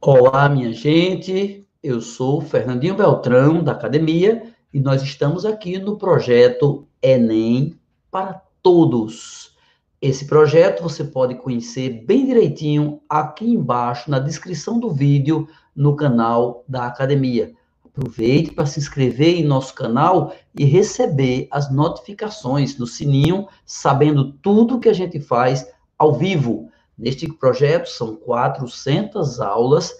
Olá, minha gente. Eu sou Fernandinho Beltrão, da academia, e nós estamos aqui no projeto Enem para Todos. Esse projeto você pode conhecer bem direitinho aqui embaixo na descrição do vídeo no canal da academia. Aproveite para se inscrever em nosso canal e receber as notificações no sininho, sabendo tudo que a gente faz ao vivo. Neste projeto são 400 aulas,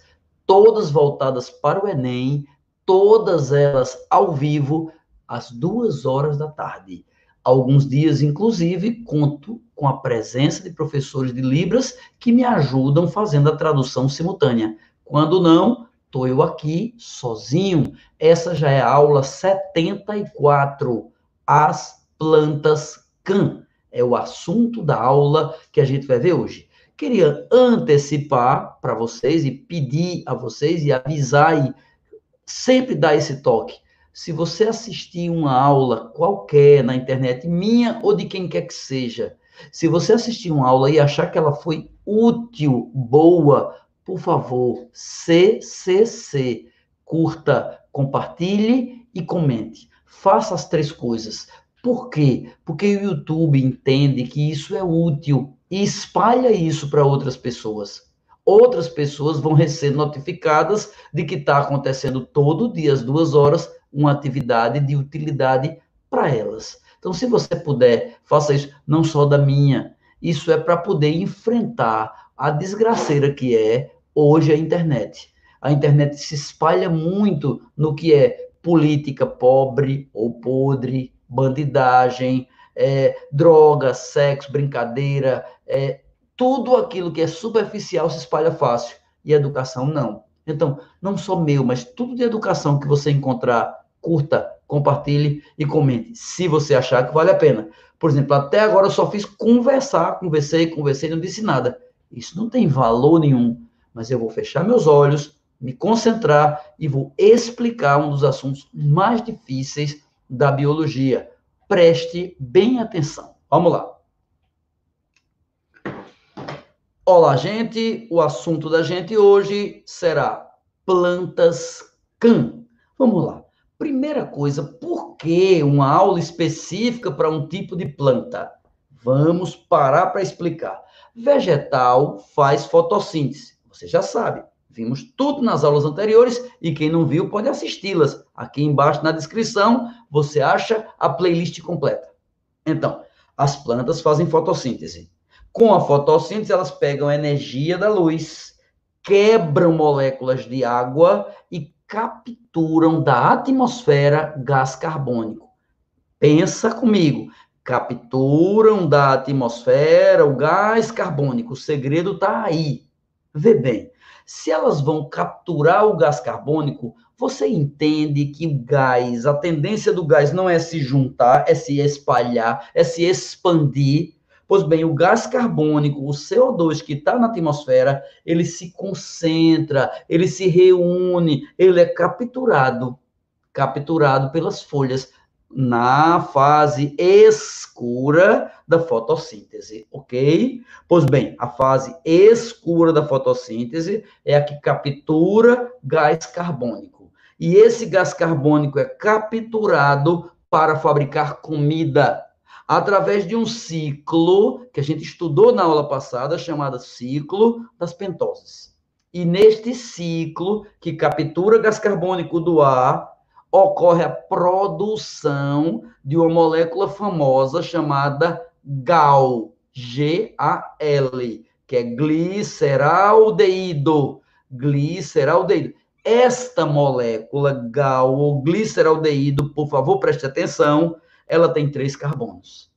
todas voltadas para o Enem, todas elas ao vivo, às duas horas da tarde. Alguns dias, inclusive, conto com a presença de professores de Libras que me ajudam fazendo a tradução simultânea. Quando não, estou eu aqui sozinho. Essa já é a aula 74, As Plantas Can. É o assunto da aula que a gente vai ver hoje queria antecipar para vocês e pedir a vocês e avisar e sempre dar esse toque. Se você assistir uma aula qualquer na internet, minha ou de quem quer que seja, se você assistir uma aula e achar que ela foi útil, boa, por favor, CCC, curta, compartilhe e comente. Faça as três coisas. Por quê? Porque o YouTube entende que isso é útil e espalha isso para outras pessoas. Outras pessoas vão receber notificadas de que está acontecendo todo dia, às duas horas, uma atividade de utilidade para elas. Então, se você puder, faça isso, não só da minha. Isso é para poder enfrentar a desgraceira que é hoje a internet. A internet se espalha muito no que é política pobre ou podre, bandidagem, é, droga, sexo, brincadeira, é, tudo aquilo que é superficial se espalha fácil e educação não. Então, não só meu, mas tudo de educação que você encontrar, curta, compartilhe e comente, se você achar que vale a pena. Por exemplo, até agora eu só fiz conversar, conversei, conversei, não disse nada. Isso não tem valor nenhum, mas eu vou fechar meus olhos, me concentrar e vou explicar um dos assuntos mais difíceis da biologia, Preste bem atenção. Vamos lá. Olá, gente. O assunto da gente hoje será plantas can. Vamos lá. Primeira coisa, por que uma aula específica para um tipo de planta? Vamos parar para explicar. Vegetal faz fotossíntese. Você já sabe. Vimos tudo nas aulas anteriores e quem não viu pode assisti-las. Aqui embaixo na descrição você acha a playlist completa. Então, as plantas fazem fotossíntese. Com a fotossíntese, elas pegam a energia da luz, quebram moléculas de água e capturam da atmosfera gás carbônico. Pensa comigo, capturam da atmosfera o gás carbônico. O segredo está aí. Vê bem, se elas vão capturar o gás carbônico, você entende que o gás, a tendência do gás não é se juntar, é se espalhar, é se expandir. Pois bem, o gás carbônico, o CO2 que está na atmosfera, ele se concentra, ele se reúne, ele é capturado, capturado pelas folhas na fase escura da fotossíntese, ok? Pois bem, a fase escura da fotossíntese é a que captura gás carbônico. E esse gás carbônico é capturado para fabricar comida através de um ciclo que a gente estudou na aula passada, chamado ciclo das pentoses. E neste ciclo que captura gás carbônico do ar, ocorre a produção de uma molécula famosa chamada GAL, G-A-L, que é gliceraldeído. Gliceraldeído. Esta molécula GAL, ou gliceraldeído, por favor, preste atenção, ela tem três carbonos.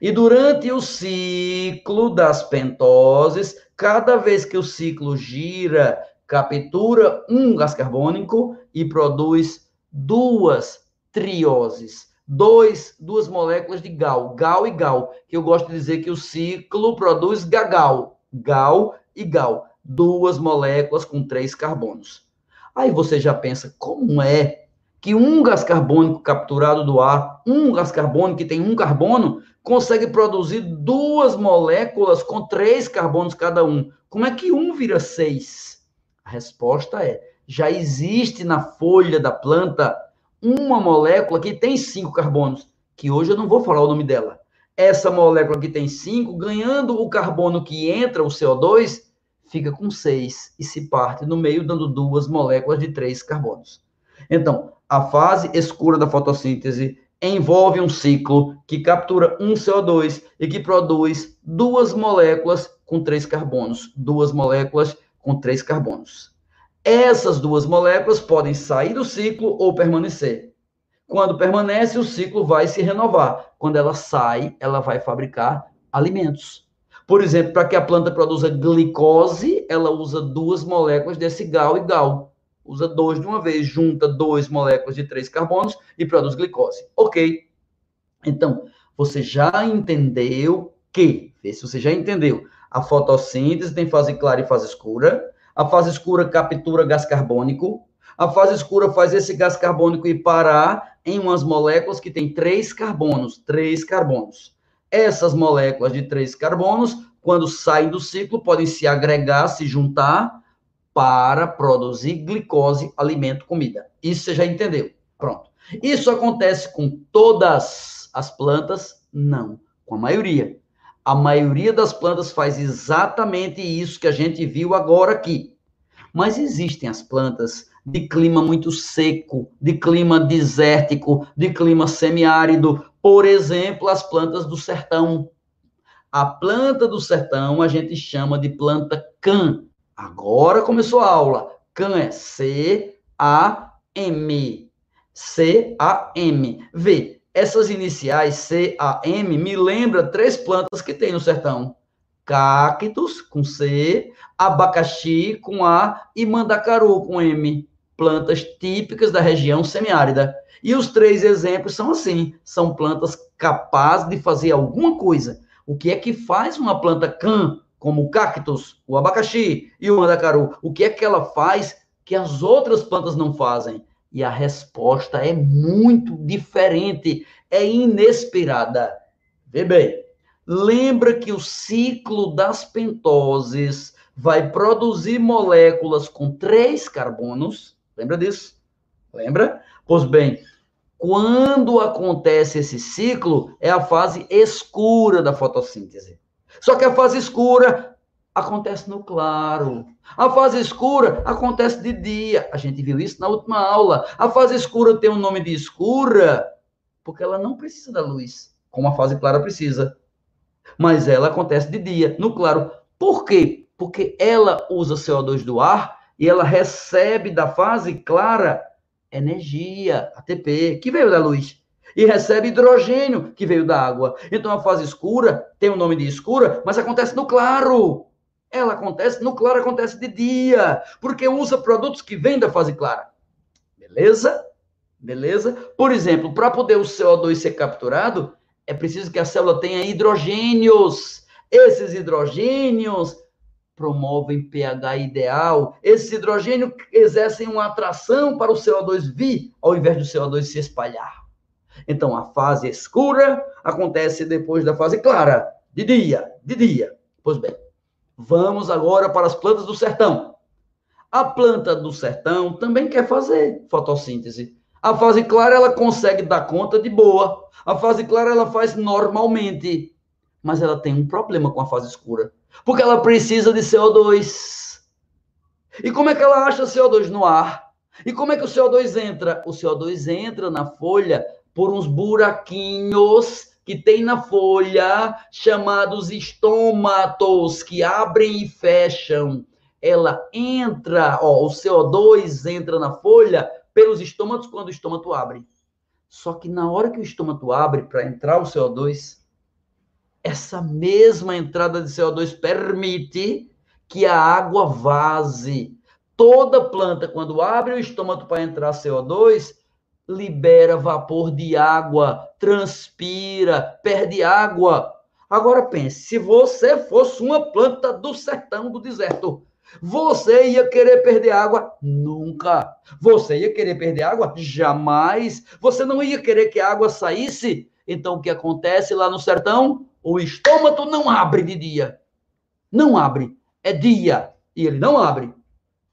E durante o ciclo das pentoses, cada vez que o ciclo gira, captura um gás carbônico e produz duas trioses, dois, duas moléculas de gal, gal e gal, que eu gosto de dizer que o ciclo produz gagal, gal e gal, duas moléculas com três carbonos. Aí você já pensa, como é que um gás carbônico capturado do ar, um gás carbônico que tem um carbono, consegue produzir duas moléculas com três carbonos cada um? Como é que um vira seis? A resposta é: já existe na folha da planta uma molécula que tem cinco carbonos, que hoje eu não vou falar o nome dela. Essa molécula que tem cinco, ganhando o carbono que entra, o CO2, fica com seis e se parte no meio, dando duas moléculas de três carbonos. Então, a fase escura da fotossíntese envolve um ciclo que captura um CO2 e que produz duas moléculas com três carbonos, duas moléculas com três carbonos. Essas duas moléculas podem sair do ciclo ou permanecer. Quando permanece, o ciclo vai se renovar. Quando ela sai, ela vai fabricar alimentos. Por exemplo, para que a planta produza glicose, ela usa duas moléculas desse gal e gal usa dois de uma vez, junta dois moléculas de três carbonos e produz glicose. Ok. Então, você já entendeu que, vê se você já entendeu, a fotossíntese tem fase clara e fase escura. A fase escura captura gás carbônico. A fase escura faz esse gás carbônico ir parar em umas moléculas que têm três carbonos, três carbonos. Essas moléculas de três carbonos, quando saem do ciclo, podem se agregar, se juntar para produzir glicose, alimento, comida. Isso você já entendeu. Pronto. Isso acontece com todas as plantas? Não, com a maioria. A maioria das plantas faz exatamente isso que a gente viu agora aqui. Mas existem as plantas de clima muito seco, de clima desértico, de clima semiárido. Por exemplo, as plantas do sertão. A planta do sertão a gente chama de planta can Agora começou a aula. CAM é C-A-M. C-A-M. Vê, essas iniciais C-A-M me lembra três plantas que tem no sertão. Cactus, com C, abacaxi, com A, e mandacaru, com M. Plantas típicas da região semiárida. E os três exemplos são assim: são plantas capazes de fazer alguma coisa. O que é que faz uma planta can? como o cactus, o abacaxi e o mandacaru, o que é que ela faz que as outras plantas não fazem? E a resposta é muito diferente, é inesperada. Vê bem, lembra que o ciclo das pentoses vai produzir moléculas com três carbonos? Lembra disso? Lembra? Pois bem, quando acontece esse ciclo, é a fase escura da fotossíntese. Só que a fase escura acontece no claro. A fase escura acontece de dia. A gente viu isso na última aula. A fase escura tem o um nome de escura porque ela não precisa da luz, como a fase clara precisa. Mas ela acontece de dia, no claro. Por quê? Porque ela usa CO2 do ar e ela recebe da fase clara energia, ATP, que veio da luz e recebe hidrogênio que veio da água. Então a fase escura tem o nome de escura, mas acontece no claro. Ela acontece no claro, acontece de dia, porque usa produtos que vêm da fase clara. Beleza? Beleza? Por exemplo, para poder o CO2 ser capturado, é preciso que a célula tenha hidrogênios. Esses hidrogênios promovem pH ideal. Esses hidrogênios exercem uma atração para o CO2 vir, ao invés do CO2 se espalhar. Então, a fase escura acontece depois da fase clara, de dia, de dia. Pois bem, vamos agora para as plantas do sertão. A planta do sertão também quer fazer fotossíntese. A fase clara ela consegue dar conta de boa. A fase clara ela faz normalmente. Mas ela tem um problema com a fase escura. Porque ela precisa de CO2. E como é que ela acha CO2 no ar? E como é que o CO2 entra? O CO2 entra na folha por uns buraquinhos que tem na folha, chamados estômatos, que abrem e fecham. Ela entra, ó, o CO2 entra na folha pelos estômatos quando o estômago abre. Só que na hora que o estômago abre para entrar o CO2, essa mesma entrada de CO2 permite que a água vaze. Toda planta, quando abre o estômago para entrar CO2, libera vapor de água, transpira, perde água. Agora pense, se você fosse uma planta do sertão, do deserto, você ia querer perder água? Nunca. Você ia querer perder água? Jamais. Você não ia querer que a água saísse? Então o que acontece lá no sertão? O estômago não abre de dia. Não abre. É dia. E ele não abre.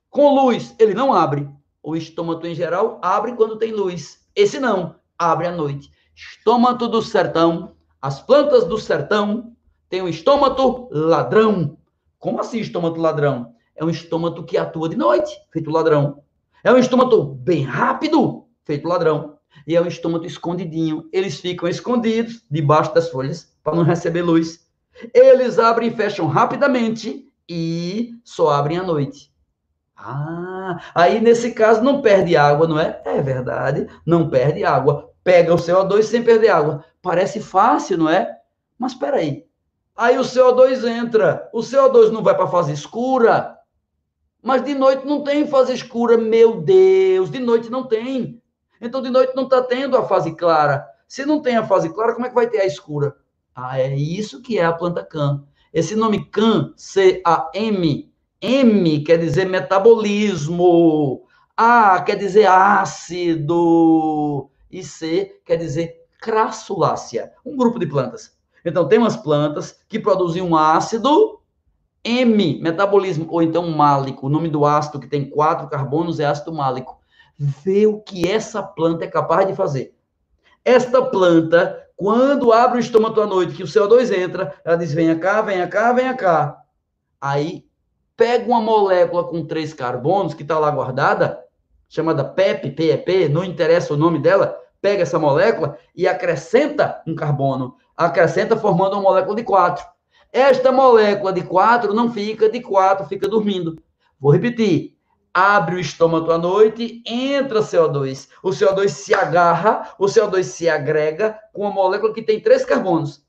Com luz, ele não abre. O estômago, em geral, abre quando tem luz. Esse não, abre à noite. Estômago do sertão, as plantas do sertão têm um estômago ladrão. Como assim estômago ladrão? É um estômago que atua de noite, feito ladrão. É um estômago bem rápido, feito ladrão. E é um estômago escondidinho. Eles ficam escondidos debaixo das folhas para não receber luz. Eles abrem e fecham rapidamente e só abrem à noite. Ah, aí nesse caso não perde água, não é? É verdade, não perde água. Pega o CO2 sem perder água. Parece fácil, não é? Mas espera aí. Aí o CO2 entra. O CO2 não vai para a fase escura. Mas de noite não tem fase escura, meu Deus. De noite não tem. Então de noite não está tendo a fase clara. Se não tem a fase clara, como é que vai ter a escura? Ah, é isso que é a planta CAM. Esse nome CAM, C-A-M, M quer dizer metabolismo, A quer dizer ácido, e C quer dizer crassulácea, um grupo de plantas. Então, tem umas plantas que produzem um ácido M, metabolismo, ou então málico. O nome do ácido que tem quatro carbonos é ácido málico. Vê o que essa planta é capaz de fazer. Esta planta, quando abre o estômago à noite, que o CO2 entra, ela diz: venha cá, venha cá, venha cá. Aí pega uma molécula com três carbonos que está lá guardada, chamada PEP, PEP, não interessa o nome dela, pega essa molécula e acrescenta um carbono, acrescenta formando uma molécula de quatro. Esta molécula de quatro não fica de quatro, fica dormindo. Vou repetir. Abre o estômago à noite, entra CO2. O CO2 se agarra, o CO2 se agrega com uma molécula que tem três carbonos,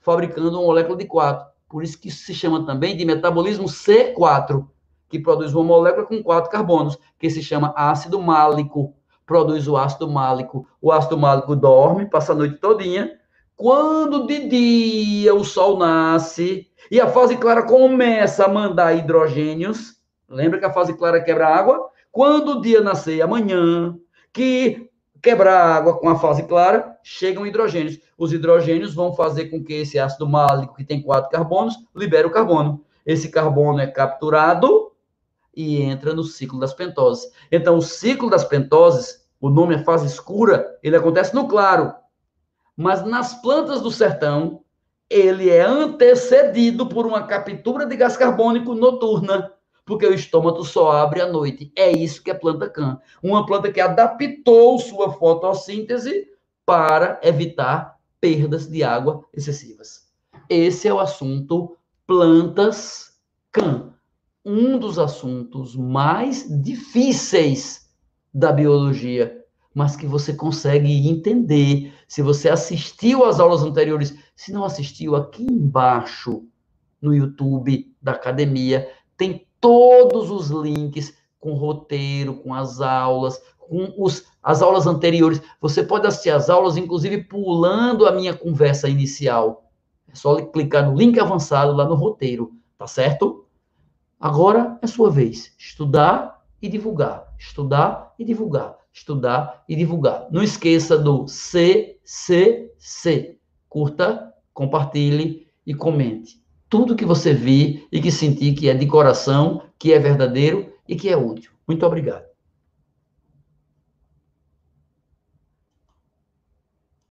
fabricando uma molécula de quatro. Por isso que se chama também de metabolismo C4, que produz uma molécula com quatro carbonos, que se chama ácido málico. Produz o ácido málico. O ácido málico dorme, passa a noite todinha. Quando de dia o sol nasce e a fase clara começa a mandar hidrogênios, lembra que a fase clara quebra água? Quando o dia nascer amanhã, que quebrar água com a fase clara, chegam hidrogênios. Os hidrogênios vão fazer com que esse ácido málico, que tem quatro carbonos, libere o carbono. Esse carbono é capturado e entra no ciclo das pentoses. Então, o ciclo das pentoses, o nome é fase escura, ele acontece no claro. Mas nas plantas do sertão, ele é antecedido por uma captura de gás carbônico noturna porque o estômago só abre à noite. É isso que é planta can. Uma planta que adaptou sua fotossíntese para evitar perdas de água excessivas. Esse é o assunto plantas can. Um dos assuntos mais difíceis da biologia, mas que você consegue entender se você assistiu às aulas anteriores. Se não assistiu, aqui embaixo no YouTube da academia tem todos os links com roteiro, com as aulas, com os, as aulas anteriores. Você pode assistir as aulas, inclusive pulando a minha conversa inicial. É só clicar no link avançado lá no roteiro, tá certo? Agora é sua vez. Estudar e divulgar. Estudar e divulgar. Estudar e divulgar. Não esqueça do CCC. Curta, compartilhe e comente tudo que você vir e que sentir que é de coração, que é verdadeiro e que é útil. Muito obrigado.